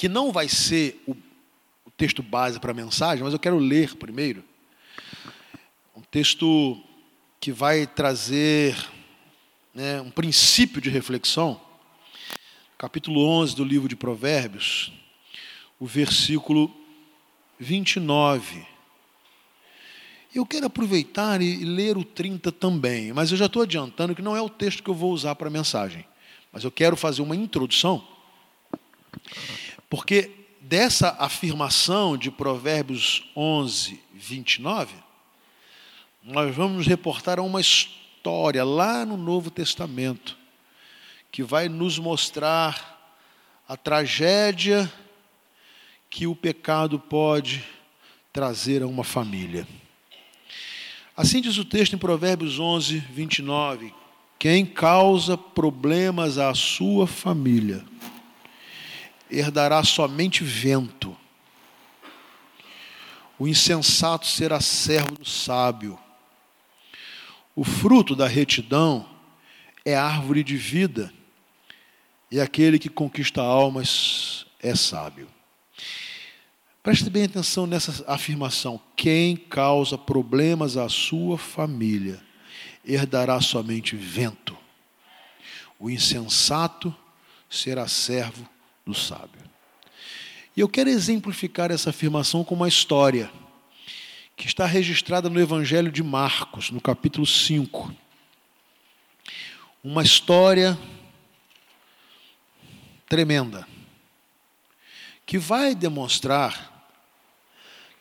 que não vai ser o, o texto base para a mensagem, mas eu quero ler primeiro. Um texto que vai trazer né, um princípio de reflexão. Capítulo 11 do livro de Provérbios, o versículo 29. Eu quero aproveitar e ler o 30 também, mas eu já estou adiantando que não é o texto que eu vou usar para a mensagem. Mas eu quero fazer uma introdução, porque dessa afirmação de Provérbios 11, 29, nós vamos reportar uma história lá no Novo Testamento, que vai nos mostrar a tragédia que o pecado pode trazer a uma família. Assim diz o texto em Provérbios 11, 29. Quem causa problemas à sua família herdará somente vento. O insensato será servo do sábio. O fruto da retidão é árvore de vida, e aquele que conquista almas é sábio. Preste bem atenção nessa afirmação. Quem causa problemas à sua família herdará somente vento. O insensato será servo do sábio. E eu quero exemplificar essa afirmação com uma história que está registrada no Evangelho de Marcos, no capítulo 5. Uma história tremenda que vai demonstrar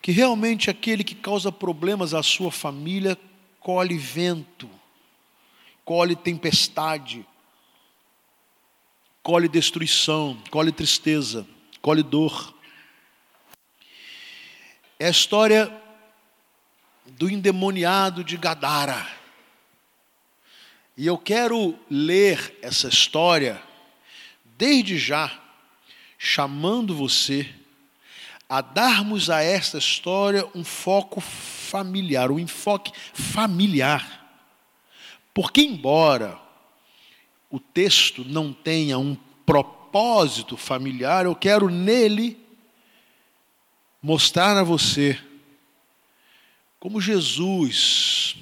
que realmente aquele que causa problemas à sua família colhe vento, colhe tempestade, colhe destruição, colhe tristeza, colhe dor. É a história do endemoniado de Gadara. E eu quero ler essa história desde já, chamando você a darmos a esta história um foco familiar, um enfoque familiar. Porque, embora o texto não tenha um propósito familiar, eu quero nele mostrar a você como Jesus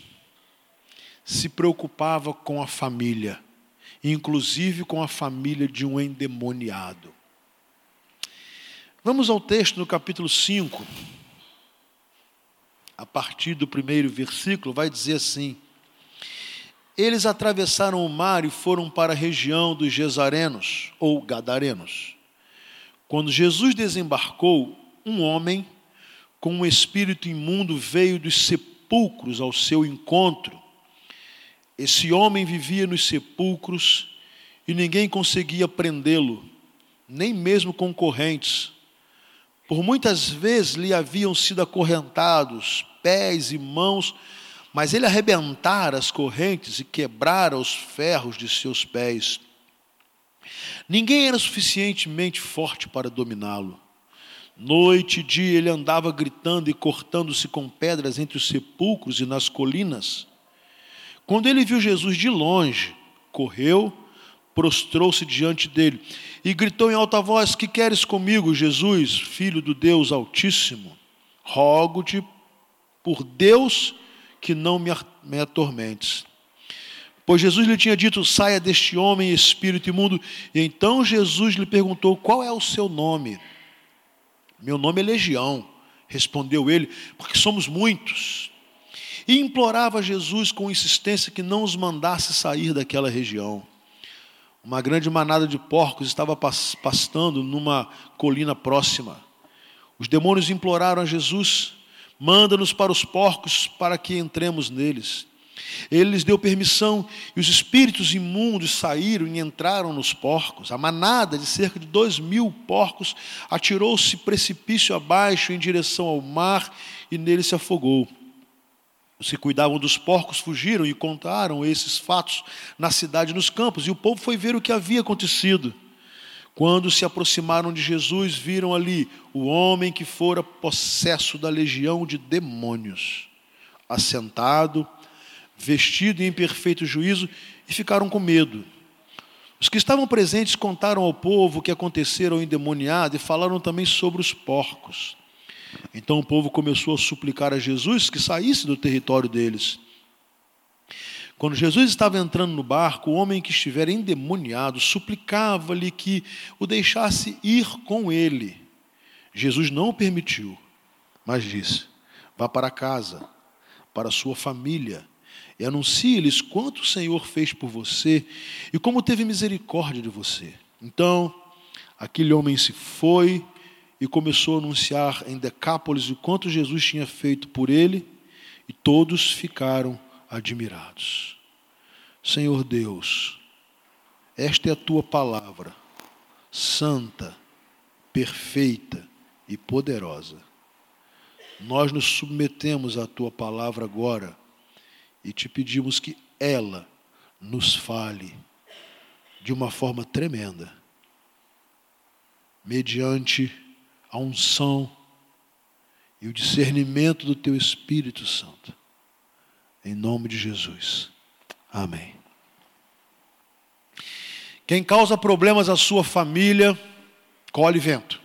se preocupava com a família, inclusive com a família de um endemoniado. Vamos ao texto no capítulo 5, a partir do primeiro versículo, vai dizer assim: Eles atravessaram o mar e foram para a região dos Gesarenos, ou Gadarenos. Quando Jesus desembarcou, um homem com um espírito imundo veio dos sepulcros ao seu encontro. Esse homem vivia nos sepulcros e ninguém conseguia prendê-lo, nem mesmo concorrentes por muitas vezes lhe haviam sido acorrentados pés e mãos, mas ele arrebentara as correntes e quebrara os ferros de seus pés. Ninguém era suficientemente forte para dominá-lo. Noite e dia ele andava gritando e cortando-se com pedras entre os sepulcros e nas colinas. Quando ele viu Jesus de longe, correu prostrou-se diante dele e gritou em alta voz: Que queres comigo, Jesus, filho do Deus Altíssimo? Rogo-te por Deus que não me atormentes. Pois Jesus lhe tinha dito: Saia deste homem, espírito imundo. E então Jesus lhe perguntou: Qual é o seu nome? Meu nome é Legião, respondeu ele, porque somos muitos. E implorava Jesus com insistência que não os mandasse sair daquela região. Uma grande manada de porcos estava pastando numa colina próxima. Os demônios imploraram a Jesus: manda-nos para os porcos para que entremos neles. Ele lhes deu permissão e os espíritos imundos saíram e entraram nos porcos. A manada de cerca de dois mil porcos atirou-se precipício abaixo em direção ao mar e nele se afogou. Os que cuidavam dos porcos fugiram e contaram esses fatos na cidade e nos campos, e o povo foi ver o que havia acontecido. Quando se aproximaram de Jesus, viram ali o homem que fora possesso da legião de demônios, assentado, vestido em perfeito juízo, e ficaram com medo. Os que estavam presentes contaram ao povo o que acontecera ao endemoniado e falaram também sobre os porcos. Então o povo começou a suplicar a Jesus que saísse do território deles. Quando Jesus estava entrando no barco, o homem que estivera endemoniado suplicava-lhe que o deixasse ir com ele. Jesus não o permitiu, mas disse: Vá para casa, para sua família e anuncie-lhes quanto o Senhor fez por você e como teve misericórdia de você. Então, aquele homem se foi e começou a anunciar em Decápolis o quanto Jesus tinha feito por ele, e todos ficaram admirados. Senhor Deus, esta é a tua palavra, santa, perfeita e poderosa. Nós nos submetemos à tua palavra agora e te pedimos que ela nos fale de uma forma tremenda, mediante a unção e o discernimento do teu Espírito Santo. Em nome de Jesus. Amém. Quem causa problemas à sua família, colhe vento,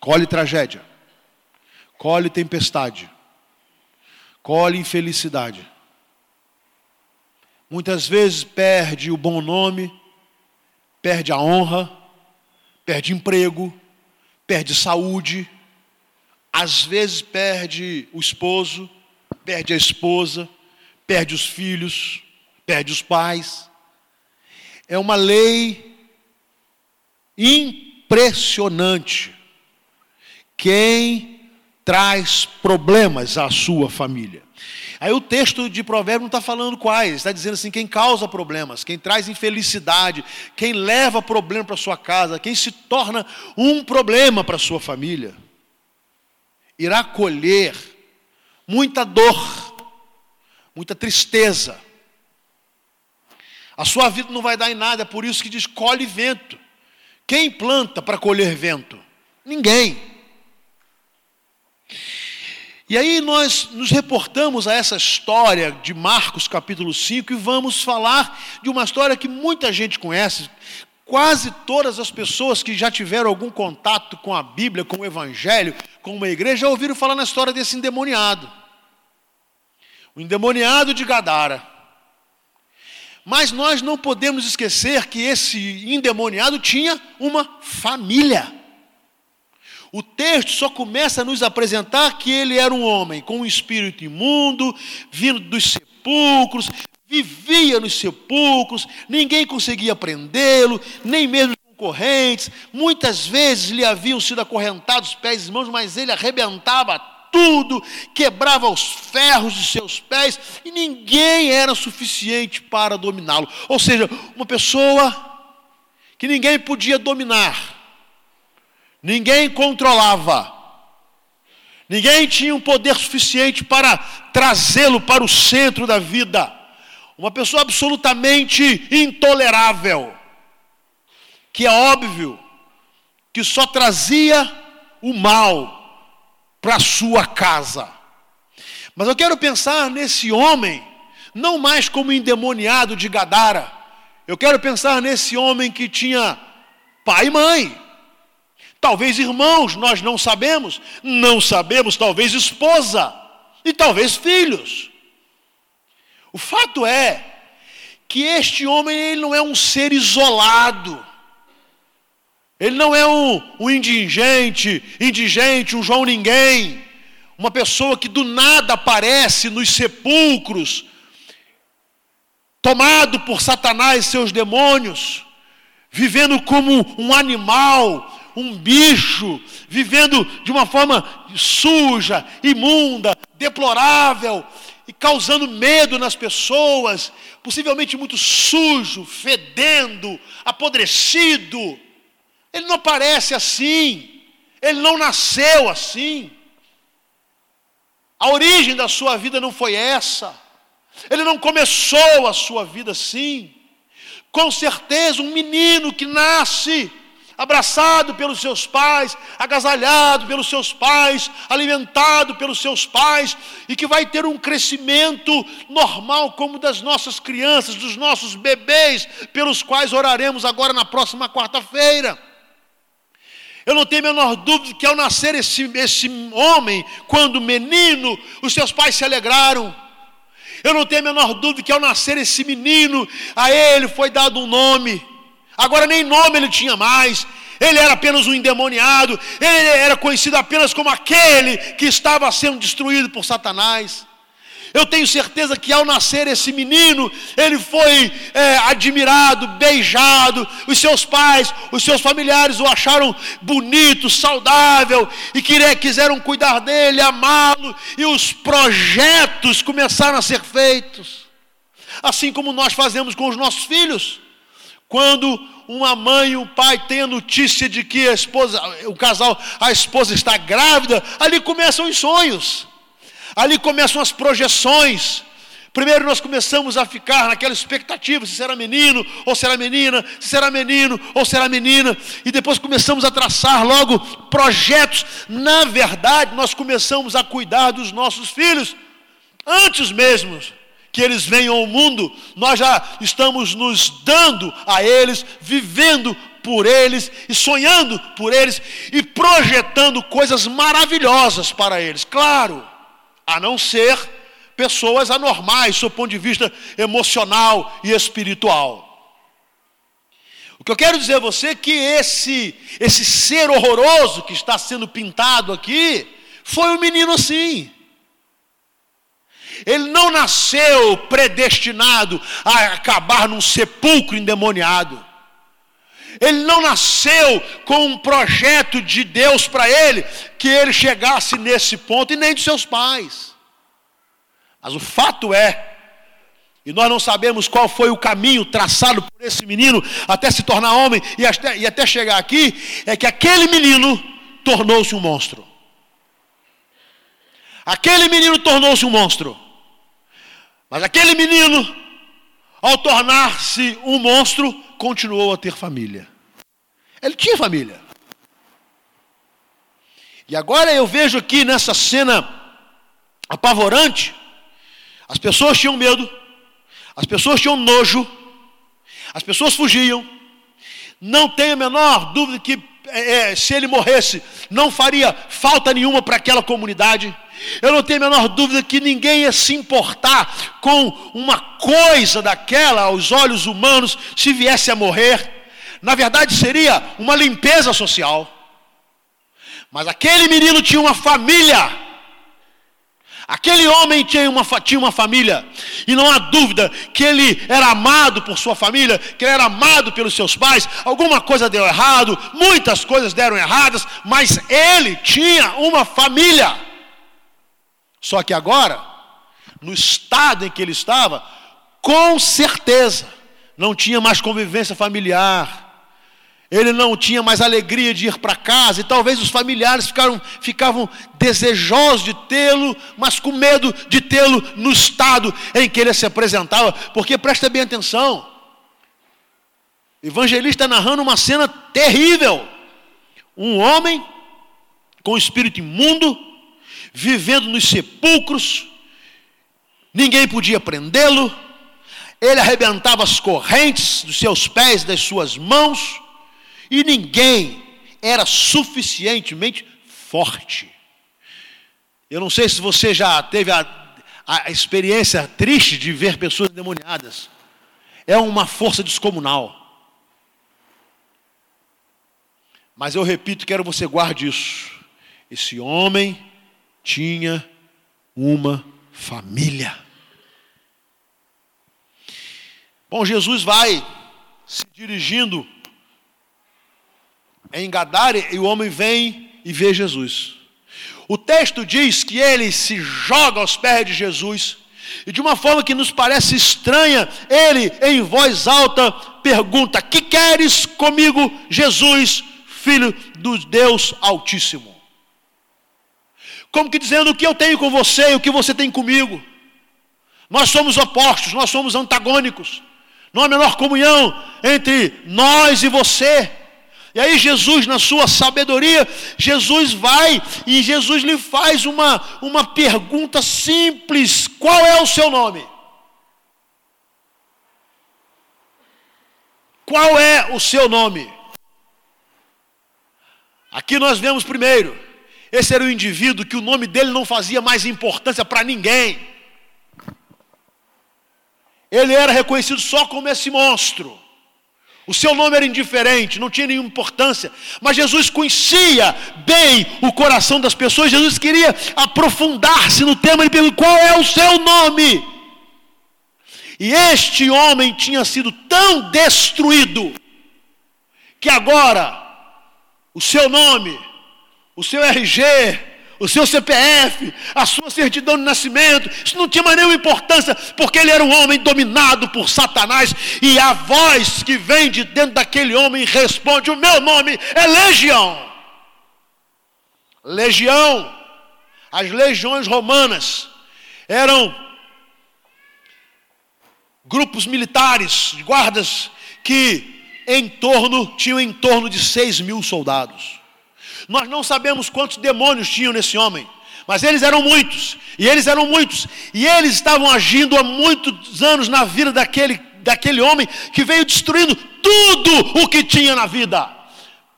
colhe tragédia, colhe tempestade colhe infelicidade. Muitas vezes perde o bom nome, perde a honra, perde emprego, perde saúde, às vezes perde o esposo, perde a esposa, perde os filhos, perde os pais. É uma lei impressionante. Quem traz problemas à sua família. Aí o texto de Provérbios não está falando quais, está dizendo assim: quem causa problemas, quem traz infelicidade, quem leva problema para sua casa, quem se torna um problema para sua família, irá colher muita dor, muita tristeza. A sua vida não vai dar em nada, é por isso que diz: colhe vento. Quem planta para colher vento? Ninguém. E aí nós nos reportamos a essa história de Marcos capítulo 5 e vamos falar de uma história que muita gente conhece. Quase todas as pessoas que já tiveram algum contato com a Bíblia, com o Evangelho, com uma igreja, já ouviram falar na história desse endemoniado. O endemoniado de Gadara. Mas nós não podemos esquecer que esse endemoniado tinha uma família. O texto só começa a nos apresentar que ele era um homem com um espírito imundo, vindo dos sepulcros, vivia nos sepulcros, ninguém conseguia prendê-lo, nem mesmo concorrentes. Muitas vezes lhe haviam sido acorrentados pés e mãos, mas ele arrebentava tudo, quebrava os ferros de seus pés e ninguém era suficiente para dominá-lo. Ou seja, uma pessoa que ninguém podia dominar Ninguém controlava. Ninguém tinha um poder suficiente para trazê-lo para o centro da vida. Uma pessoa absolutamente intolerável, que é óbvio que só trazia o mal para sua casa. Mas eu quero pensar nesse homem, não mais como endemoniado de Gadara. Eu quero pensar nesse homem que tinha pai e mãe, Talvez irmãos, nós não sabemos. Não sabemos, talvez esposa. E talvez filhos. O fato é que este homem ele não é um ser isolado. Ele não é um, um indigente, indigente, um João ninguém. Uma pessoa que do nada aparece nos sepulcros, tomado por Satanás e seus demônios, vivendo como um animal, um bicho, vivendo de uma forma suja, imunda, deplorável, e causando medo nas pessoas, possivelmente muito sujo, fedendo, apodrecido. Ele não aparece assim, ele não nasceu assim. A origem da sua vida não foi essa. Ele não começou a sua vida assim. Com certeza, um menino que nasce abraçado pelos seus pais, agasalhado pelos seus pais, alimentado pelos seus pais, e que vai ter um crescimento normal, como das nossas crianças, dos nossos bebês, pelos quais oraremos agora na próxima quarta-feira. Eu não tenho a menor dúvida que ao nascer esse, esse homem, quando menino, os seus pais se alegraram. Eu não tenho a menor dúvida que ao nascer esse menino, a ele foi dado um nome. Agora nem nome ele tinha mais. Ele era apenas um endemoniado. Ele era conhecido apenas como aquele que estava sendo destruído por Satanás. Eu tenho certeza que ao nascer esse menino, ele foi é, admirado, beijado. Os seus pais, os seus familiares o acharam bonito, saudável e quiseram cuidar dele, amá-lo. E os projetos começaram a ser feitos, assim como nós fazemos com os nossos filhos. Quando uma mãe e um pai têm a notícia de que a esposa, o casal, a esposa está grávida, ali começam os sonhos. Ali começam as projeções. Primeiro nós começamos a ficar naquela expectativa se será menino ou será menina, se será menino ou será menina, e depois começamos a traçar logo projetos. Na verdade, nós começamos a cuidar dos nossos filhos antes mesmo que eles venham ao mundo, nós já estamos nos dando a eles, vivendo por eles e sonhando por eles e projetando coisas maravilhosas para eles. Claro, a não ser pessoas anormais, do ponto de vista emocional e espiritual. O que eu quero dizer a você é que esse, esse ser horroroso que está sendo pintado aqui, foi um menino assim. Ele não nasceu predestinado a acabar num sepulcro endemoniado. Ele não nasceu com um projeto de Deus para ele que ele chegasse nesse ponto e nem de seus pais. Mas o fato é, e nós não sabemos qual foi o caminho traçado por esse menino até se tornar homem e até, e até chegar aqui, é que aquele menino tornou-se um monstro. Aquele menino tornou-se um monstro. Mas aquele menino, ao tornar-se um monstro, continuou a ter família. Ele tinha família. E agora eu vejo aqui nessa cena apavorante, as pessoas tinham medo, as pessoas tinham nojo, as pessoas fugiam. Não tenho a menor dúvida que é, se ele morresse, não faria falta nenhuma para aquela comunidade. Eu não tenho a menor dúvida que ninguém ia se importar com uma coisa daquela aos olhos humanos se viesse a morrer. Na verdade, seria uma limpeza social. Mas aquele menino tinha uma família. Aquele homem tinha uma, tinha uma família, e não há dúvida que ele era amado por sua família, que ele era amado pelos seus pais. Alguma coisa deu errado, muitas coisas deram erradas, mas ele tinha uma família. Só que agora, no estado em que ele estava, com certeza, não tinha mais convivência familiar. Ele não tinha mais alegria de ir para casa, e talvez os familiares ficaram, ficavam desejosos de tê-lo, mas com medo de tê-lo no estado em que ele se apresentava, porque presta bem atenção. Evangelista narrando uma cena terrível. Um homem com espírito imundo, vivendo nos sepulcros, ninguém podia prendê-lo, ele arrebentava as correntes dos seus pés, das suas mãos, e ninguém era suficientemente forte. Eu não sei se você já teve a, a experiência triste de ver pessoas endemoniadas. É uma força descomunal. Mas eu repito, quero que você guarde isso. Esse homem tinha uma família. Bom, Jesus vai se dirigindo em Gadara e o homem vem e vê Jesus. O texto diz que ele se joga aos pés de Jesus e de uma forma que nos parece estranha, ele em voz alta pergunta: "Que queres comigo, Jesus, filho do Deus Altíssimo?" como que dizendo o que eu tenho com você e o que você tem comigo. Nós somos opostos, nós somos antagônicos. Não há menor comunhão entre nós e você. E aí Jesus, na sua sabedoria, Jesus vai e Jesus lhe faz uma, uma pergunta simples: qual é o seu nome? Qual é o seu nome? Aqui nós vemos primeiro, esse era o indivíduo que o nome dele não fazia mais importância para ninguém. Ele era reconhecido só como esse monstro. O seu nome era indiferente, não tinha nenhuma importância. Mas Jesus conhecia bem o coração das pessoas. Jesus queria aprofundar-se no tema. Ele perguntou: qual é o seu nome? E este homem tinha sido tão destruído que agora o seu nome, o seu RG, o seu CPF, a sua certidão de nascimento, isso não tinha mais nenhuma importância, porque ele era um homem dominado por Satanás, e a voz que vem de dentro daquele homem responde: O meu nome é Legião. Legião, as legiões romanas eram grupos militares, guardas, que em torno, tinham em torno de seis mil soldados. Nós não sabemos quantos demônios tinham nesse homem, mas eles eram muitos, e eles eram muitos, e eles estavam agindo há muitos anos na vida daquele, daquele homem que veio destruindo tudo o que tinha na vida.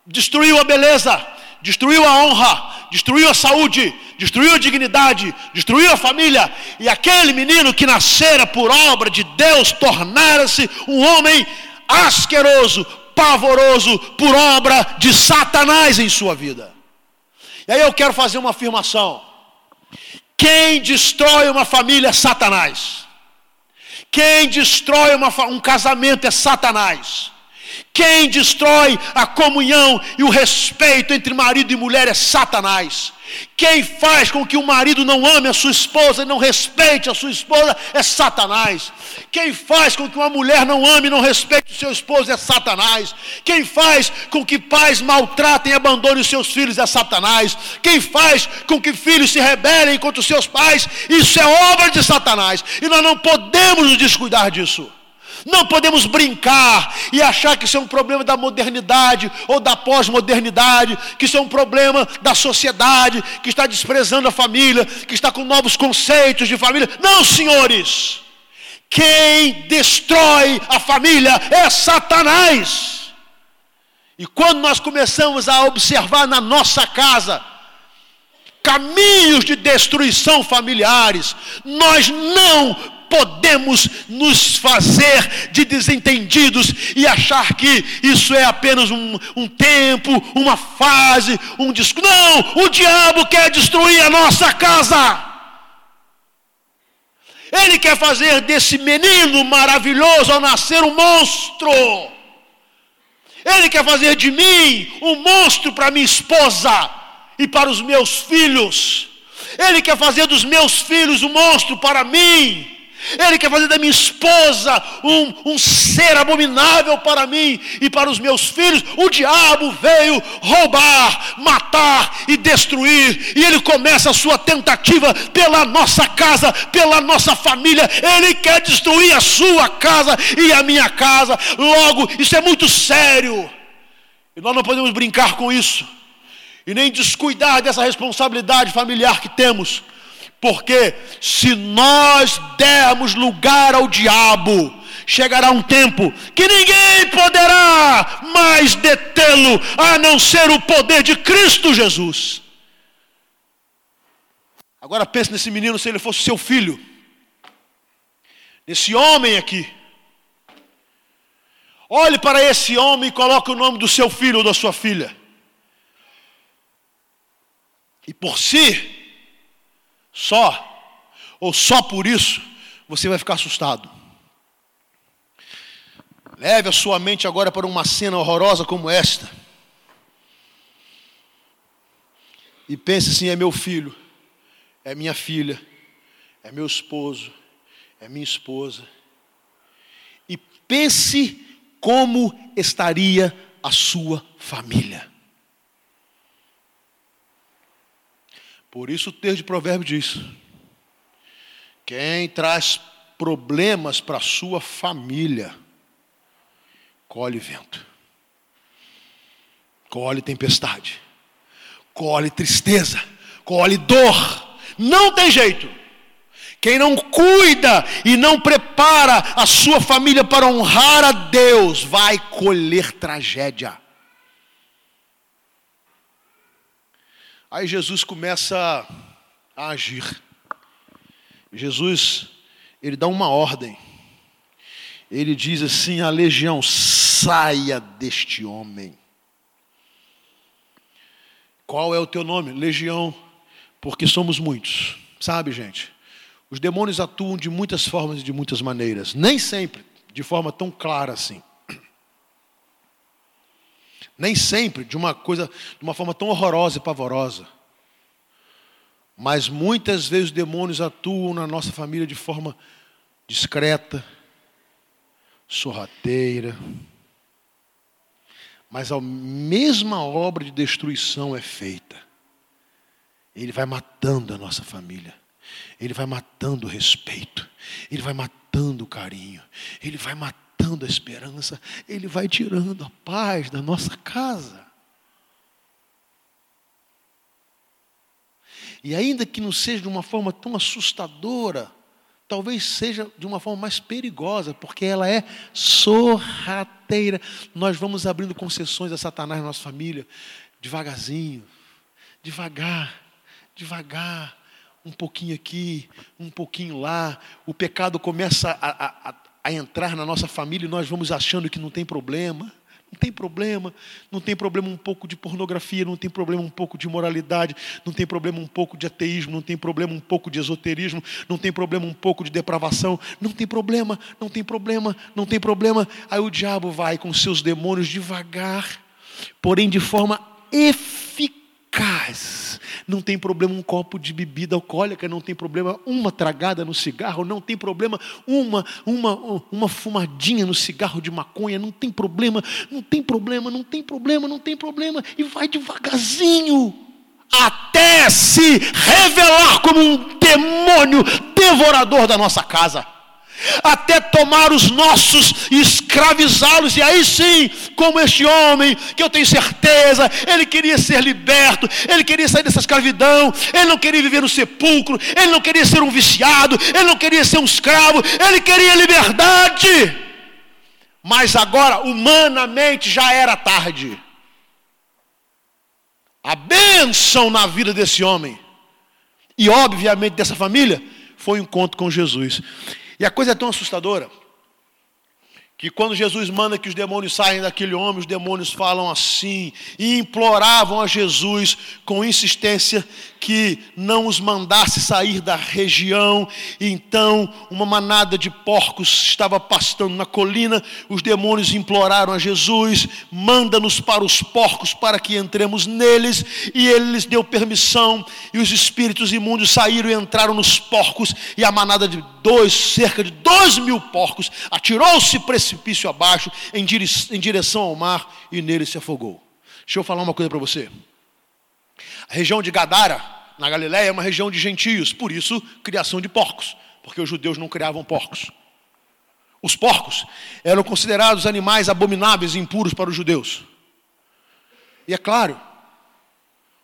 Destruiu a beleza, destruiu a honra, destruiu a saúde, destruiu a dignidade, destruiu a família, e aquele menino que nascera por obra de Deus tornara-se um homem asqueroso, pavoroso por obra de Satanás em sua vida. E aí eu quero fazer uma afirmação: quem destrói uma família é Satanás. Quem destrói uma, um casamento é Satanás. Quem destrói a comunhão e o respeito entre marido e mulher é Satanás. Quem faz com que o marido não ame a sua esposa e não respeite a sua esposa é Satanás. Quem faz com que uma mulher não ame e não respeite o seu esposo é Satanás. Quem faz com que pais maltratem e abandonem os seus filhos é Satanás. Quem faz com que filhos se rebelem contra os seus pais, isso é obra de Satanás. E nós não podemos nos descuidar disso. Não podemos brincar e achar que isso é um problema da modernidade ou da pós-modernidade, que isso é um problema da sociedade que está desprezando a família, que está com novos conceitos de família. Não, senhores! Quem destrói a família é Satanás. E quando nós começamos a observar na nossa casa caminhos de destruição familiares, nós não podemos nos fazer de desentendidos e achar que isso é apenas um, um tempo, uma fase, um disco. Não, o diabo quer destruir a nossa casa. Ele quer fazer desse menino maravilhoso ao nascer um monstro. Ele quer fazer de mim um monstro para minha esposa e para os meus filhos. Ele quer fazer dos meus filhos um monstro para mim. Ele quer fazer da minha esposa um, um ser abominável para mim e para os meus filhos. O diabo veio roubar, matar e destruir. E ele começa a sua tentativa pela nossa casa, pela nossa família. Ele quer destruir a sua casa e a minha casa. Logo, isso é muito sério. E nós não podemos brincar com isso. E nem descuidar dessa responsabilidade familiar que temos porque se nós dermos lugar ao diabo, chegará um tempo que ninguém poderá mais detê-lo, a não ser o poder de Cristo Jesus. Agora pense nesse menino se ele fosse seu filho. Nesse homem aqui. Olhe para esse homem e coloque o nome do seu filho ou da sua filha. E por si, só, ou só por isso, você vai ficar assustado. Leve a sua mente agora para uma cena horrorosa como esta. E pense assim: é meu filho, é minha filha, é meu esposo, é minha esposa. E pense como estaria a sua família. Por isso o texto de provérbio diz: quem traz problemas para sua família, colhe vento. colhe tempestade, colhe tristeza, colhe dor. Não tem jeito. Quem não cuida e não prepara a sua família para honrar a Deus, vai colher tragédia. Aí Jesus começa a agir. Jesus, ele dá uma ordem. Ele diz assim: a legião, saia deste homem. Qual é o teu nome? Legião, porque somos muitos. Sabe, gente? Os demônios atuam de muitas formas e de muitas maneiras, nem sempre de forma tão clara assim. Nem sempre de uma coisa, de uma forma tão horrorosa e pavorosa. Mas muitas vezes os demônios atuam na nossa família de forma discreta, sorrateira. Mas a mesma obra de destruição é feita. Ele vai matando a nossa família. Ele vai matando o respeito, ele vai matando o carinho, ele vai matando a esperança, ele vai tirando a paz da nossa casa. E ainda que não seja de uma forma tão assustadora, talvez seja de uma forma mais perigosa, porque ela é sorrateira. Nós vamos abrindo concessões a Satanás na nossa família, devagarzinho, devagar, devagar um pouquinho aqui, um pouquinho lá, o pecado começa a, a, a, entrar na nossa família e nós vamos achando que não tem problema. Não tem problema, não tem problema um pouco de pornografia, não tem problema um pouco de moralidade, não tem problema um pouco de ateísmo, não tem problema um pouco de esoterismo, não tem problema um pouco de depravação, não tem problema, não tem problema, não tem problema. Aí o diabo vai com seus demônios devagar, porém de forma eficaz eficaz. Não tem problema um copo de bebida alcoólica, não tem problema uma tragada no cigarro, não tem problema uma, uma, uma fumadinha no cigarro de maconha, não tem problema, não tem problema, não tem problema, não tem problema, e vai devagarzinho até se revelar como um demônio devorador da nossa casa até tomar os nossos e escravizá-los, e aí sim, como este homem, que eu tenho certeza, ele queria ser liberto, ele queria sair dessa escravidão, ele não queria viver no sepulcro, ele não queria ser um viciado, ele não queria ser um escravo, ele queria liberdade. Mas agora, humanamente, já era tarde. A bênção na vida desse homem, e obviamente dessa família, foi o um encontro com Jesus. E a coisa é tão assustadora que quando Jesus manda que os demônios saiam daquele homem, os demônios falam assim e imploravam a Jesus com insistência que não os mandasse sair da região. Então, uma manada de porcos estava pastando na colina. Os demônios imploraram a Jesus: manda-nos para os porcos para que entremos neles. E ele lhes deu permissão. E os espíritos imundos saíram e entraram nos porcos. E a manada de dois, cerca de dois mil porcos, atirou-se precipício abaixo em direção ao mar e nele se afogou. Deixa eu falar uma coisa para você. A região de Gadara, na Galiléia, é uma região de gentios, por isso, criação de porcos, porque os judeus não criavam porcos. Os porcos eram considerados animais abomináveis e impuros para os judeus. E é claro,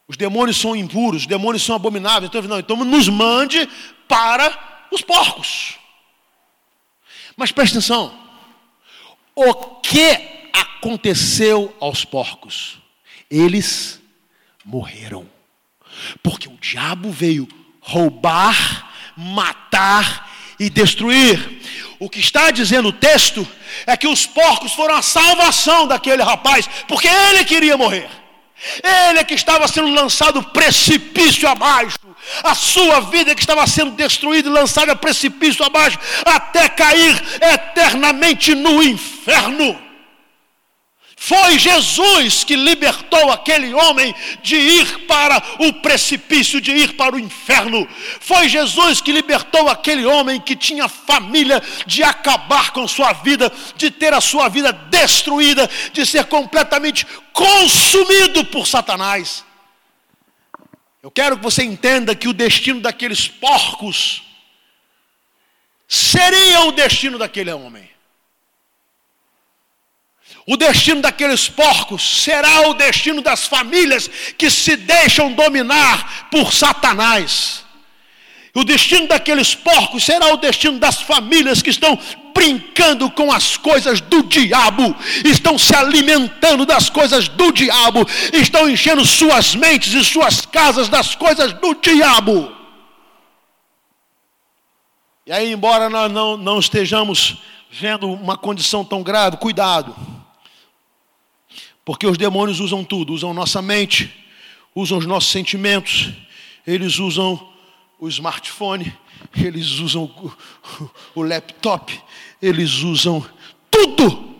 os demônios são impuros, os demônios são abomináveis. Então, não, então nos mande para os porcos. Mas preste atenção: o que aconteceu aos porcos? Eles morreram. Porque o diabo veio roubar, matar e destruir. O que está dizendo o texto é que os porcos foram a salvação daquele rapaz, porque ele queria morrer. Ele é que estava sendo lançado precipício abaixo, a sua vida é que estava sendo destruída e lançada precipício abaixo, até cair eternamente no inferno. Foi Jesus que libertou aquele homem de ir para o precipício, de ir para o inferno. Foi Jesus que libertou aquele homem que tinha família de acabar com sua vida, de ter a sua vida destruída, de ser completamente consumido por Satanás. Eu quero que você entenda que o destino daqueles porcos seria o destino daquele homem. O destino daqueles porcos será o destino das famílias que se deixam dominar por Satanás. O destino daqueles porcos será o destino das famílias que estão brincando com as coisas do diabo, estão se alimentando das coisas do diabo, estão enchendo suas mentes e suas casas das coisas do diabo. E aí, embora nós não, não estejamos vendo uma condição tão grave, cuidado, porque os demônios usam tudo, usam nossa mente, usam os nossos sentimentos, eles usam o smartphone, eles usam o, laptop, eles usam tudo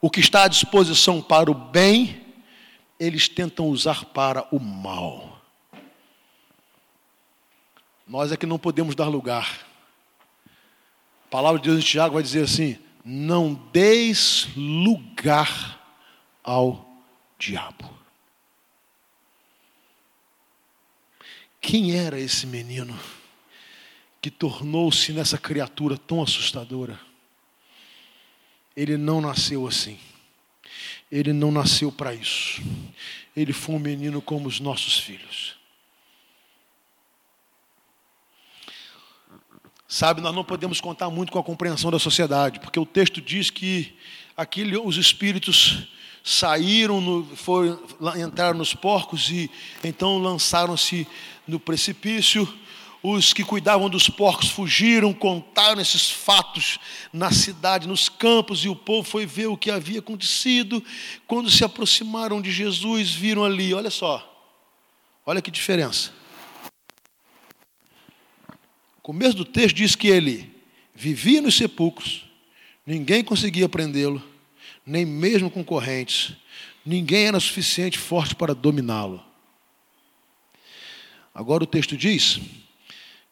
o que está à disposição para o bem, eles tentam usar para o mal. Nós é que não podemos dar lugar. A palavra de Deus em Tiago vai dizer assim: não deis lugar ao diabo. Quem era esse menino que tornou-se nessa criatura tão assustadora? Ele não nasceu assim. Ele não nasceu para isso. Ele foi um menino como os nossos filhos. Sabe, nós não podemos contar muito com a compreensão da sociedade, porque o texto diz que aquele, os espíritos saíram, no, foram, entraram nos porcos e então lançaram-se no precipício. Os que cuidavam dos porcos fugiram, contaram esses fatos na cidade, nos campos, e o povo foi ver o que havia acontecido. Quando se aproximaram de Jesus, viram ali, olha só, olha que diferença. O começo do texto diz que ele vivia nos sepulcros, ninguém conseguia prendê-lo, nem mesmo com correntes, ninguém era suficiente forte para dominá-lo. Agora o texto diz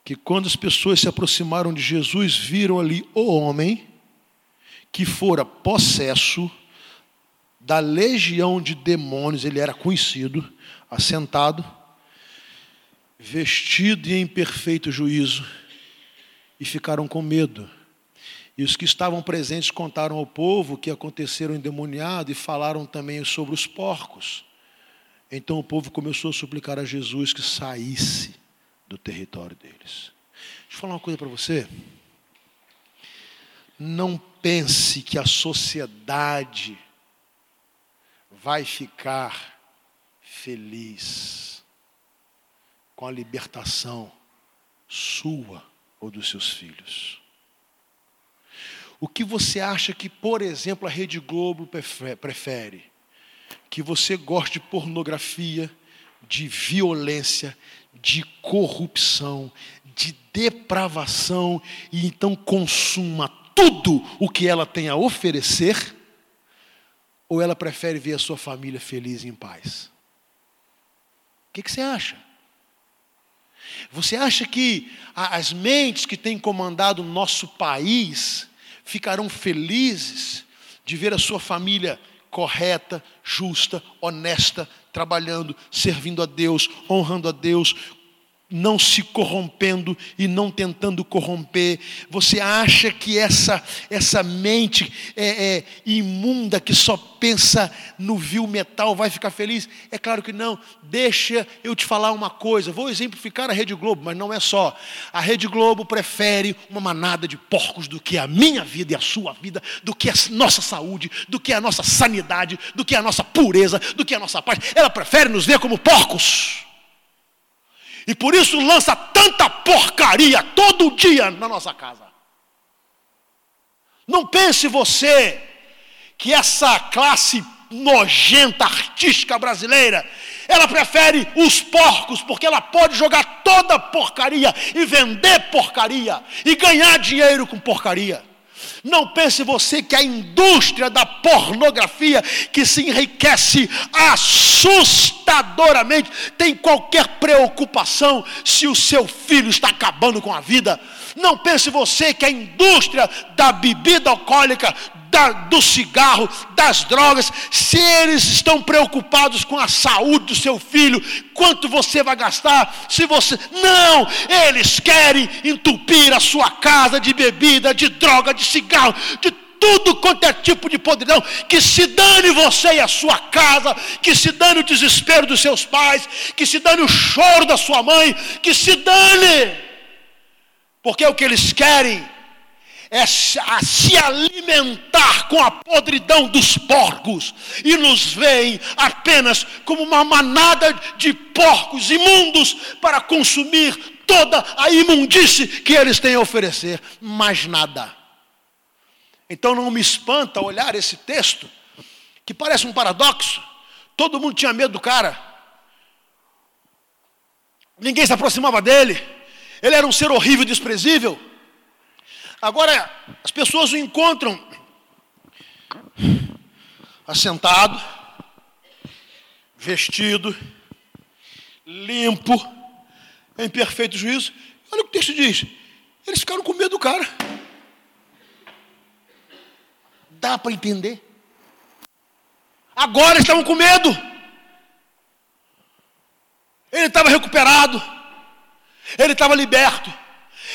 que quando as pessoas se aproximaram de Jesus, viram ali o homem que fora possesso da legião de demônios, ele era conhecido, assentado, vestido e em perfeito juízo, e ficaram com medo. E os que estavam presentes contaram ao povo que aconteceram endemoniado e falaram também sobre os porcos. Então o povo começou a suplicar a Jesus que saísse do território deles. Deixa eu falar uma coisa para você. Não pense que a sociedade vai ficar feliz com a libertação sua ou dos seus filhos. O que você acha que, por exemplo, a Rede Globo prefere? que você goste de pornografia, de violência, de corrupção, de depravação, e então consuma tudo o que ela tem a oferecer, ou ela prefere ver a sua família feliz e em paz? O que, que você acha? Você acha que as mentes que têm comandado o nosso país ficarão felizes de ver a sua família correta, justa, honesta, trabalhando, servindo a Deus, honrando a Deus, não se corrompendo e não tentando corromper. Você acha que essa essa mente é, é, imunda que só pensa no vil metal vai ficar feliz? É claro que não. Deixa eu te falar uma coisa. Vou exemplificar a Rede Globo, mas não é só. A Rede Globo prefere uma manada de porcos do que a minha vida e a sua vida, do que a nossa saúde, do que a nossa sanidade, do que a nossa pureza, do que a nossa paz. Ela prefere nos ver como porcos. E por isso lança tanta porcaria todo dia na nossa casa. Não pense você que essa classe nojenta artística brasileira, ela prefere os porcos, porque ela pode jogar toda porcaria e vender porcaria e ganhar dinheiro com porcaria. Não pense você que a indústria da pornografia, que se enriquece assustadoramente, tem qualquer preocupação se o seu filho está acabando com a vida. Não pense você que a indústria da bebida alcoólica, da, do cigarro, das drogas, se eles estão preocupados com a saúde do seu filho, quanto você vai gastar, se você. Não! Eles querem entupir a sua casa de bebida, de droga, de cigarro, de tudo quanto é tipo de podridão, que se dane você e a sua casa, que se dane o desespero dos seus pais, que se dane o choro da sua mãe, que se dane, porque o que eles querem é se alimentar com a podridão dos porcos e nos veem apenas como uma manada de porcos imundos para consumir toda a imundície que eles têm a oferecer, mais nada. Então não me espanta olhar esse texto, que parece um paradoxo. Todo mundo tinha medo do cara, ninguém se aproximava dele, ele era um ser horrível, desprezível. Agora, as pessoas o encontram assentado, vestido, limpo, em perfeito juízo. Olha o que o texto diz. Eles ficaram com medo do cara. Dá para entender? Agora estavam com medo. Ele estava recuperado. Ele estava liberto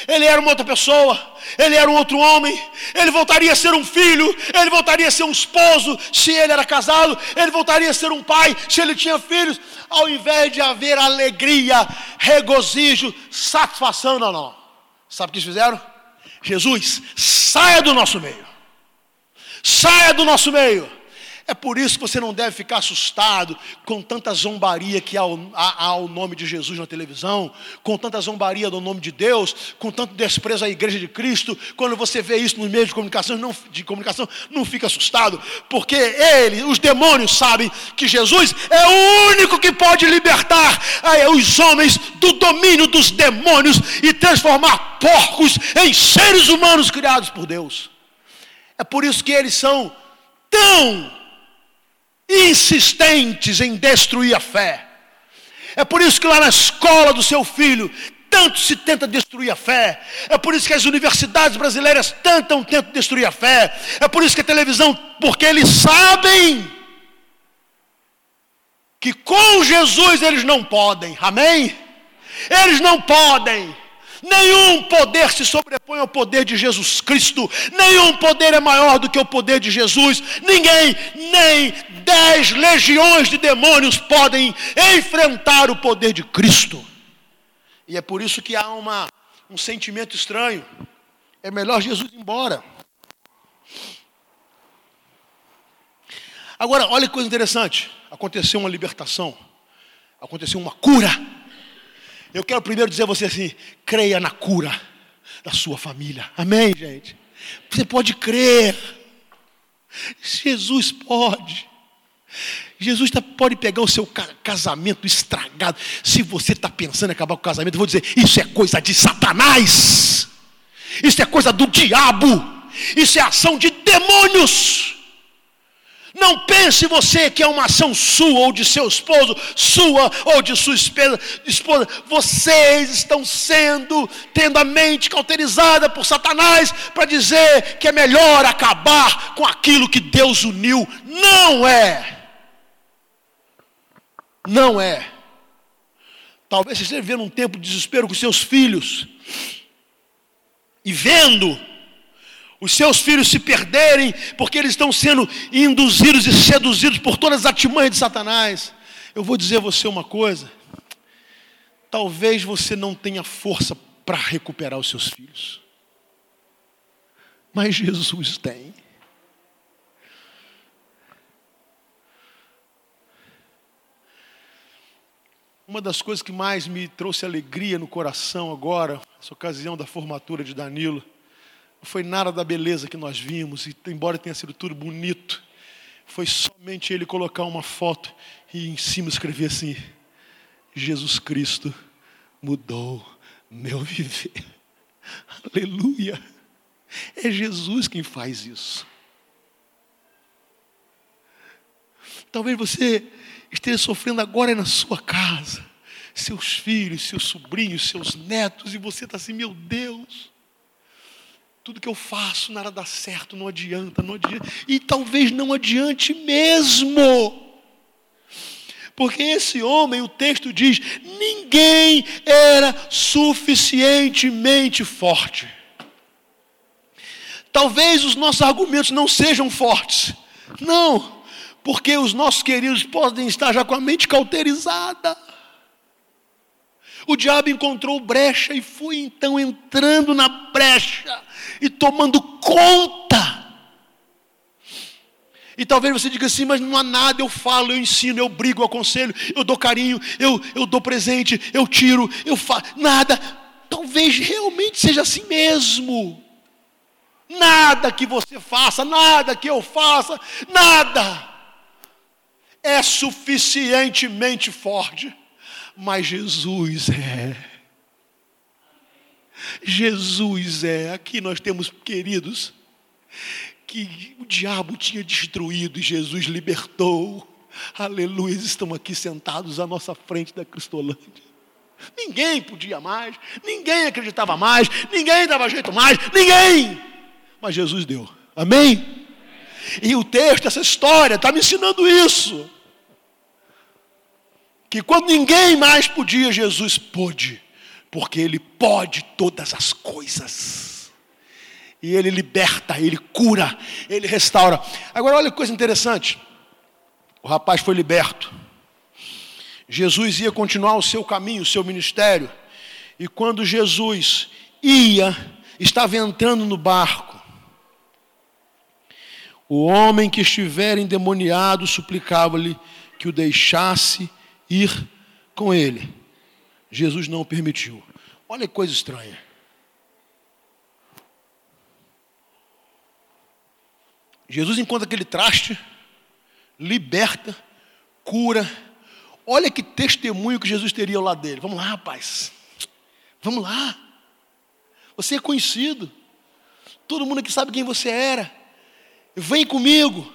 ele era uma outra pessoa, ele era um outro homem, ele voltaria a ser um filho, ele voltaria a ser um esposo se ele era casado, ele voltaria a ser um pai se ele tinha filhos, ao invés de haver alegria, regozijo, satisfação, não, não. Sabe o que eles fizeram? Jesus, saia do nosso meio, saia do nosso meio. É por isso que você não deve ficar assustado com tanta zombaria que há ao, nome de Jesus na televisão, com tanta zombaria do nome de Deus, com tanto desprezo à igreja de Cristo. Quando você vê isso nos meios de comunicação, não, de comunicação, não fica assustado, porque ele, os demônios sabem que Jesus é o único que pode libertar os homens do domínio dos demônios e transformar porcos em seres humanos criados por Deus. É por isso que eles são tão insistentes em destruir a fé. É por isso que lá na escola do seu filho, tanto se tenta destruir a fé. É por isso que as universidades brasileiras tanto tentam destruir a fé. É por isso que a televisão, porque eles sabem que com Jesus eles não podem. Amém? Eles não podem. Nenhum poder se sobrepõe ao poder de Jesus Cristo. Nenhum poder é maior do que o poder de Jesus. Ninguém, nem dez legiões de demônios podem enfrentar o poder de Cristo. E é por isso que há uma, um sentimento estranho. É melhor Jesus ir embora. Agora, olha que coisa interessante. Aconteceu uma libertação. Aconteceu uma cura eu quero primeiro dizer a você assim: creia na cura da sua família. Amém, gente? Você pode crer. Jesus pode. Jesus tá, pode pegar o seu casamento estragado. Se você está pensando em acabar com o casamento, eu vou dizer: isso é coisa de Satanás. Isso é coisa do diabo. Isso é ação de demônios. Não pense você que é uma ação sua ou de seu esposo, sua ou de sua esposa. Vocês estão sendo, tendo a mente cauterizada por Satanás para dizer que é melhor acabar com aquilo que Deus uniu. Não é. Não é. Talvez você esteja vivendo um tempo de desespero com seus filhos e vendo os seus filhos se perderem, porque eles estão sendo induzidos e seduzidos por todas as artimanhas de Satanás. Eu vou dizer a você uma coisa: talvez você não tenha força para recuperar os seus filhos, mas Jesus tem. Uma das coisas que mais me trouxe alegria no coração agora, essa ocasião da formatura de Danilo, não foi nada da beleza que nós vimos, e embora tenha sido tudo bonito, foi somente ele colocar uma foto e em cima escrever assim: Jesus Cristo mudou meu viver. Aleluia! É Jesus quem faz isso. Talvez você esteja sofrendo agora na sua casa, seus filhos, seus sobrinhos, seus netos, e você está assim, meu Deus, tudo que eu faço, nada dá certo, não adianta, não adianta. E talvez não adiante mesmo. Porque esse homem, o texto diz, ninguém era suficientemente forte. Talvez os nossos argumentos não sejam fortes. Não, porque os nossos queridos podem estar já com a mente cauterizada. O diabo encontrou brecha e foi então entrando na brecha e tomando conta. E talvez você diga assim, mas não há nada, eu falo, eu ensino, eu brigo, eu aconselho, eu dou carinho, eu, eu dou presente, eu tiro, eu faço, nada. Talvez realmente seja assim mesmo. Nada que você faça, nada que eu faça, nada é suficientemente forte mas Jesus é. Jesus é. Aqui nós temos, queridos, que o diabo tinha destruído e Jesus libertou. Aleluia, estão aqui sentados à nossa frente da Cristolândia. Ninguém podia mais, ninguém acreditava mais, ninguém dava jeito mais, ninguém. Mas Jesus deu. Amém? E o texto, essa história, está me ensinando isso que quando ninguém mais podia, Jesus pôde, porque Ele pode todas as coisas. E Ele liberta, Ele cura, Ele restaura. Agora, olha que coisa interessante: o rapaz foi liberto. Jesus ia continuar o seu caminho, o seu ministério. E quando Jesus ia, estava entrando no barco. O homem que estiver endemoniado suplicava-lhe que o deixasse ir com ele. Jesus não permitiu. Olha que coisa estranha. Jesus encontra aquele traste, liberta, cura. Olha que testemunho que Jesus teria ao lado dele. Vamos lá, rapaz. Vamos lá. Você é conhecido. Todo mundo aqui sabe quem você era. Vem comigo.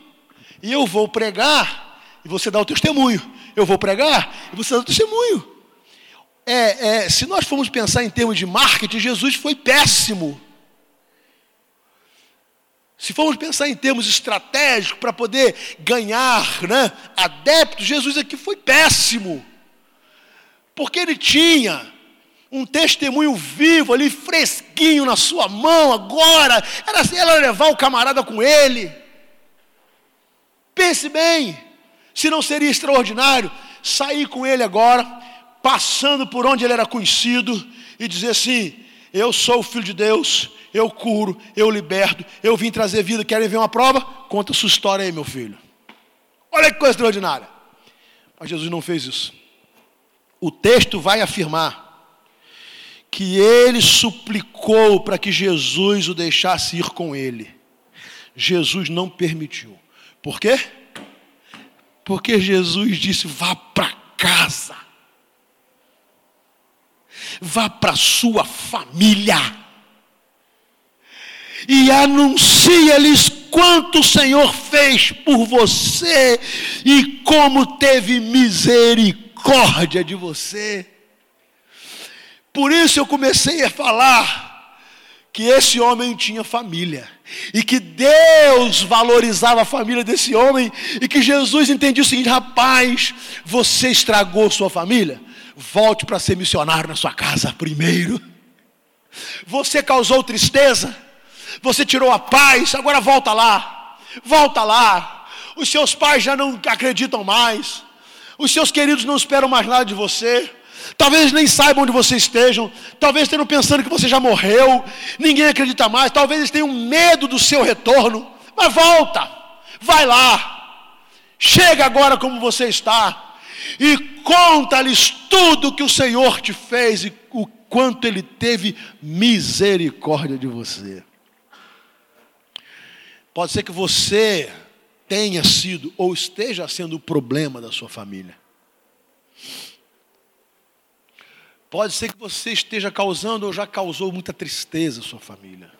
E eu vou pregar. E você dá o testemunho eu vou pregar e você dá o testemunho. É, é, se nós formos pensar em termos de marketing, Jesus foi péssimo. Se formos pensar em termos estratégicos para poder ganhar né, adeptos, Jesus aqui foi péssimo. Porque ele tinha um testemunho vivo ali, fresquinho na sua mão, agora, era, era levar o camarada com ele. Pense bem, se não seria extraordinário sair com ele agora, passando por onde ele era conhecido, e dizer assim: Eu sou o filho de Deus, eu curo, eu liberto, eu vim trazer vida. Querem ver uma prova? Conta sua história aí, meu filho. Olha que coisa extraordinária. Mas Jesus não fez isso. O texto vai afirmar que ele suplicou para que Jesus o deixasse ir com ele. Jesus não permitiu. Por quê? Porque Jesus disse: vá para casa, vá para sua família. E anuncia-lhes quanto o Senhor fez por você e como teve misericórdia de você. Por isso eu comecei a falar que esse homem tinha família e que Deus valorizava a família desse homem e que Jesus entendia o seguinte: rapaz, você estragou sua família, volte para ser missionário na sua casa primeiro. Você causou tristeza, você tirou a paz, agora volta lá, volta lá. Os seus pais já não acreditam mais, os seus queridos não esperam mais nada de você. Talvez nem saibam onde vocês estejam. Talvez estejam pensando que você já morreu. Ninguém acredita mais. Talvez eles tenham medo do seu retorno. Mas volta. Vai lá. Chega agora como você está. E conta-lhes tudo que o Senhor te fez e o quanto Ele teve misericórdia de você. Pode ser que você tenha sido ou esteja sendo o problema da sua família. Pode ser que você esteja causando ou já causou muita tristeza à sua família.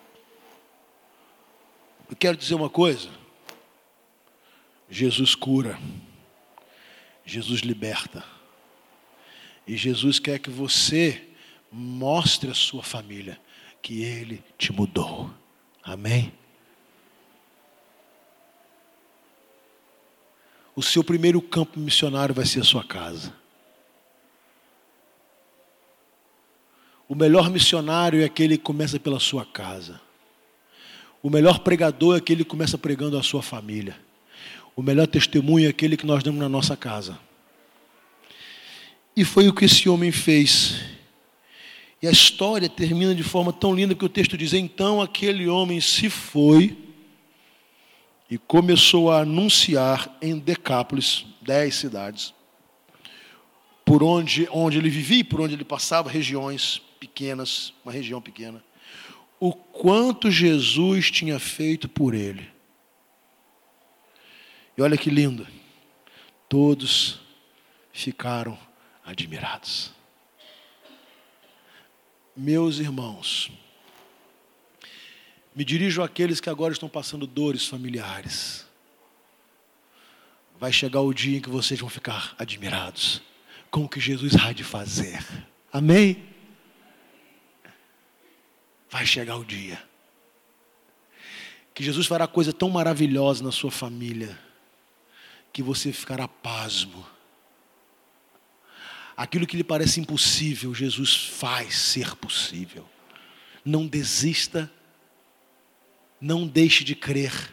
Eu quero dizer uma coisa. Jesus cura. Jesus liberta. E Jesus quer que você mostre à sua família que Ele te mudou. Amém? O seu primeiro campo missionário vai ser a sua casa. O melhor missionário é aquele que começa pela sua casa. O melhor pregador é aquele que começa pregando a sua família. O melhor testemunho é aquele que nós damos na nossa casa. E foi o que esse homem fez. E a história termina de forma tão linda que o texto diz: Então aquele homem se foi e começou a anunciar em Decápolis, dez cidades, por onde, onde ele vivia e por onde ele passava, regiões pequenas, uma região pequena o quanto Jesus tinha feito por ele. E olha que lindo, todos ficaram admirados. Meus irmãos, me dirijo àqueles que agora estão passando dores familiares. Vai chegar o dia em que vocês vão ficar admirados com o que Jesus há de fazer. Amém? Vai chegar o dia que Jesus fará coisa tão maravilhosa na sua família que você ficará pasmo. Aquilo que lhe parece impossível, Jesus faz ser possível. Não desista, não deixe de crer.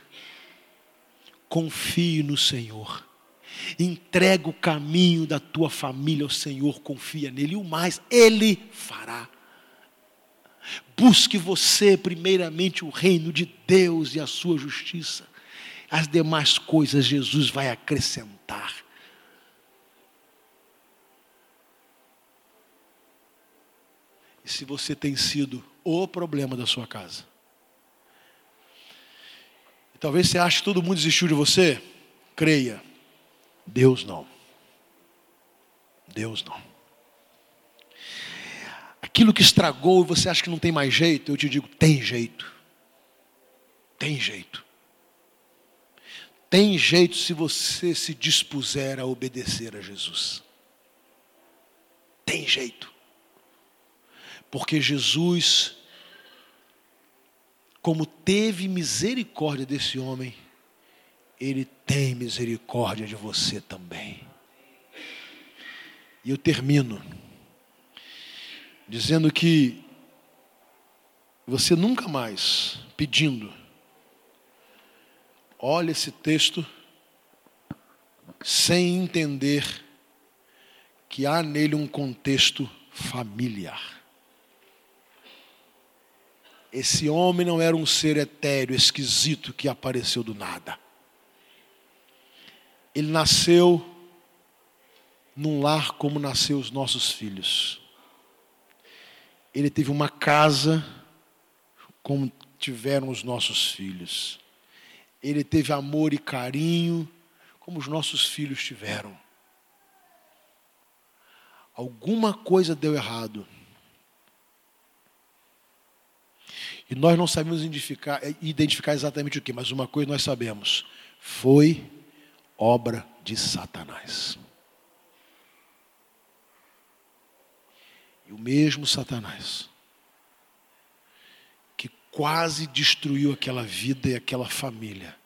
Confie no Senhor. Entrega o caminho da tua família ao Senhor, confia nele, e o mais Ele fará. Busque você, primeiramente, o reino de Deus e a sua justiça. As demais coisas Jesus vai acrescentar. E se você tem sido o problema da sua casa, e talvez você ache que todo mundo desistiu de você, creia, Deus não. Deus não aquilo que estragou e você acha que não tem mais jeito, eu te digo: tem jeito. Tem jeito. Tem jeito se você se dispuser a obedecer a Jesus. Tem jeito. Porque Jesus, como teve misericórdia desse homem, ele tem misericórdia de você também. E eu termino dizendo que você nunca mais pedindo, olha esse texto sem entender que há nele um contexto familiar. Esse homem não era um ser etéreo, esquisito que apareceu do nada. Ele nasceu num lar como nasceu os nossos filhos ele teve uma casa como tiveram os nossos filhos. Ele teve amor e carinho como os nossos filhos tiveram. Alguma coisa deu errado. E nós não sabemos identificar, identificar exatamente o que, mas uma coisa nós sabemos: foi obra de Satanás. E o mesmo Satanás, que quase destruiu aquela vida e aquela família,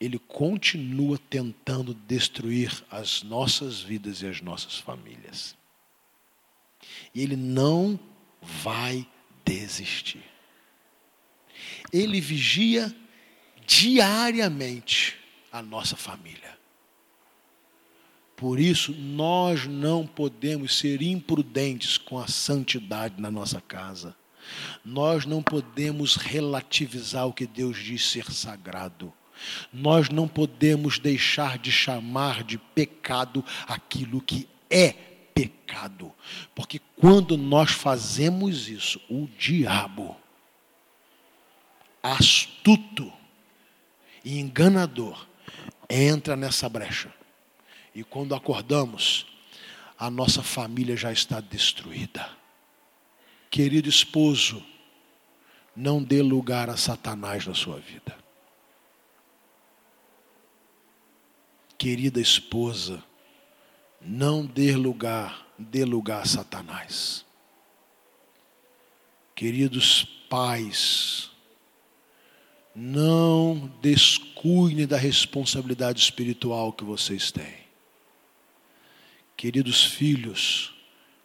ele continua tentando destruir as nossas vidas e as nossas famílias. E ele não vai desistir. Ele vigia diariamente a nossa família. Por isso, nós não podemos ser imprudentes com a santidade na nossa casa. Nós não podemos relativizar o que Deus diz ser sagrado. Nós não podemos deixar de chamar de pecado aquilo que é pecado. Porque quando nós fazemos isso, o diabo, astuto e enganador, entra nessa brecha e quando acordamos, a nossa família já está destruída. Querido esposo, não dê lugar a Satanás na sua vida. Querida esposa, não dê lugar, dê lugar a Satanás. Queridos pais, não descuide da responsabilidade espiritual que vocês têm. Queridos filhos,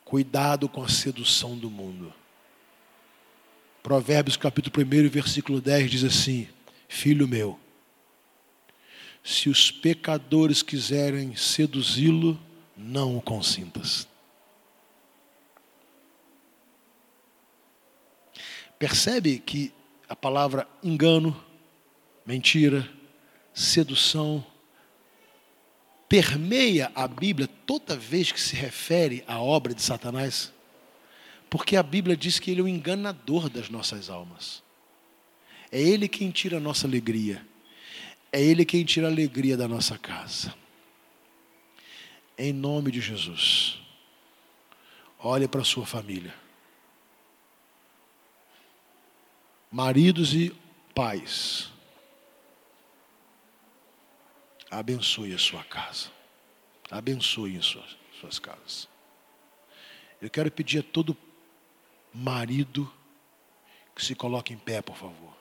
cuidado com a sedução do mundo. Provérbios capítulo 1, versículo 10 diz assim: Filho meu, se os pecadores quiserem seduzi-lo, não o consintas. Percebe que a palavra engano, mentira, sedução, permeia a Bíblia toda vez que se refere à obra de Satanás? Porque a Bíblia diz que ele é o enganador das nossas almas. É ele quem tira a nossa alegria. É ele quem tira a alegria da nossa casa. Em nome de Jesus. Olhe para a sua família. Maridos e pais. Abençoe a sua casa. Abençoe as suas, suas casas. Eu quero pedir a todo marido que se coloque em pé, por favor.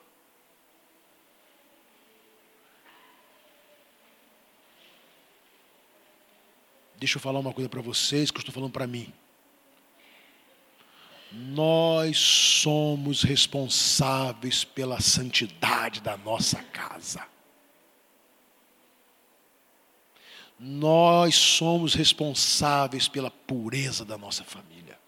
Deixa eu falar uma coisa para vocês que eu estou falando para mim. Nós somos responsáveis pela santidade da nossa casa. Nós somos responsáveis pela pureza da nossa família.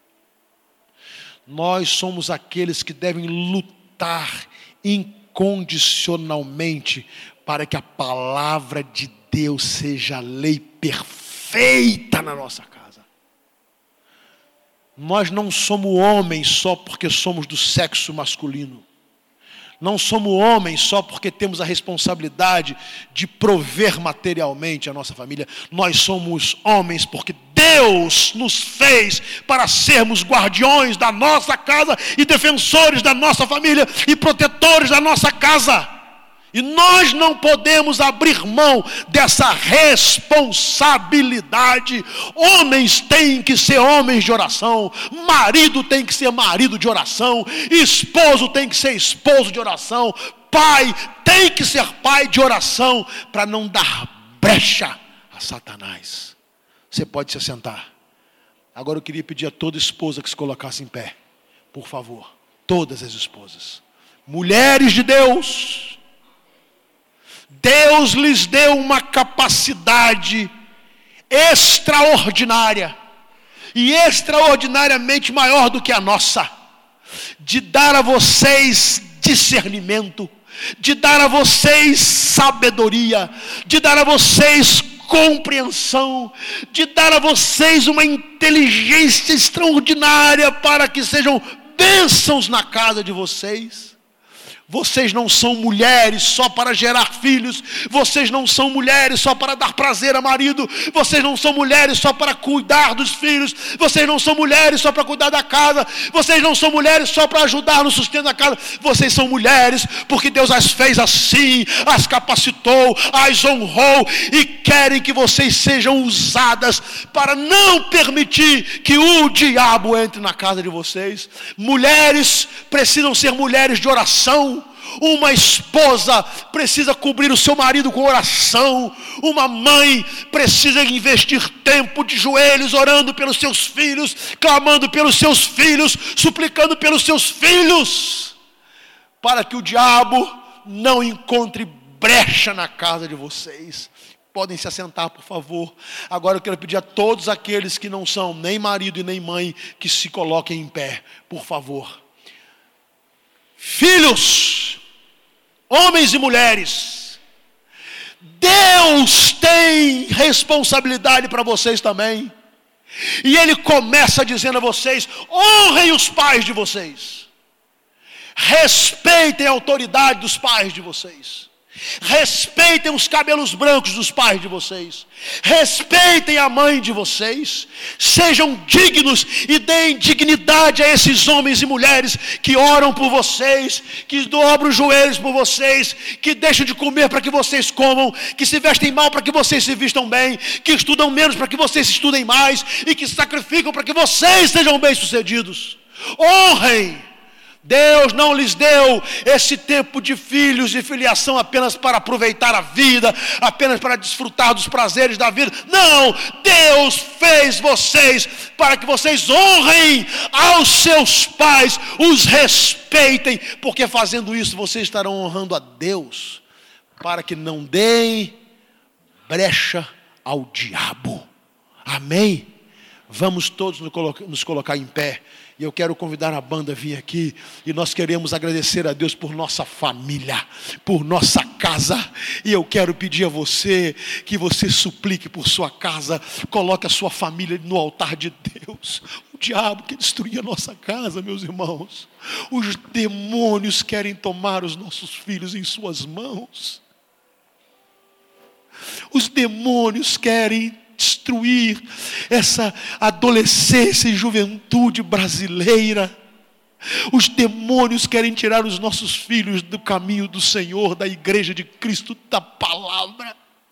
Nós somos aqueles que devem lutar incondicionalmente para que a palavra de Deus seja a lei perfeita na nossa casa. Nós não somos homens só porque somos do sexo masculino. Não somos homens só porque temos a responsabilidade de prover materialmente a nossa família. Nós somos homens porque Deus nos fez para sermos guardiões da nossa casa e defensores da nossa família e protetores da nossa casa. E nós não podemos abrir mão dessa responsabilidade. Homens têm que ser homens de oração, marido tem que ser marido de oração, esposo tem que ser esposo de oração, pai tem que ser pai de oração, para não dar brecha a Satanás. Você pode se sentar. Agora eu queria pedir a toda esposa que se colocasse em pé, por favor, todas as esposas, mulheres de Deus Deus lhes deu uma capacidade extraordinária e extraordinariamente maior do que a nossa, de dar a vocês discernimento, de dar a vocês sabedoria, de dar a vocês compreensão, de dar a vocês uma inteligência extraordinária para que sejam bênçãos na casa de vocês. Vocês não são mulheres só para gerar filhos, vocês não são mulheres só para dar prazer a marido, vocês não são mulheres só para cuidar dos filhos, vocês não são mulheres só para cuidar da casa, vocês não são mulheres só para ajudar no sustento da casa, vocês são mulheres porque Deus as fez assim, as capacitou, as honrou e querem que vocês sejam usadas para não permitir que o diabo entre na casa de vocês. Mulheres precisam ser mulheres de oração uma esposa precisa cobrir o seu marido com oração. Uma mãe precisa investir tempo de joelhos, orando pelos seus filhos, clamando pelos seus filhos, suplicando pelos seus filhos, para que o diabo não encontre brecha na casa de vocês. Podem se assentar, por favor. Agora eu quero pedir a todos aqueles que não são nem marido e nem mãe que se coloquem em pé, por favor. Filhos, homens e mulheres, Deus tem responsabilidade para vocês também. E Ele começa dizendo a vocês: honrem os pais de vocês, respeitem a autoridade dos pais de vocês. Respeitem os cabelos brancos dos pais de vocês. Respeitem a mãe de vocês. Sejam dignos e deem dignidade a esses homens e mulheres que oram por vocês, que dobram os joelhos por vocês, que deixam de comer para que vocês comam, que se vestem mal para que vocês se vistam bem, que estudam menos para que vocês estudem mais e que sacrificam para que vocês sejam bem-sucedidos. Honrem Deus não lhes deu esse tempo de filhos e filiação apenas para aproveitar a vida, apenas para desfrutar dos prazeres da vida. Não! Deus fez vocês para que vocês honrem aos seus pais, os respeitem, porque fazendo isso vocês estarão honrando a Deus, para que não deem brecha ao diabo. Amém? Vamos todos nos colocar em pé. E eu quero convidar a banda a vir aqui. E nós queremos agradecer a Deus por nossa família, por nossa casa. E eu quero pedir a você que você suplique por sua casa. Coloque a sua família no altar de Deus. O diabo quer destruir a nossa casa, meus irmãos. Os demônios querem tomar os nossos filhos em suas mãos. Os demônios querem destruir essa adolescência e juventude brasileira. Os demônios querem tirar os nossos filhos do caminho do Senhor, da igreja de Cristo, da palavra.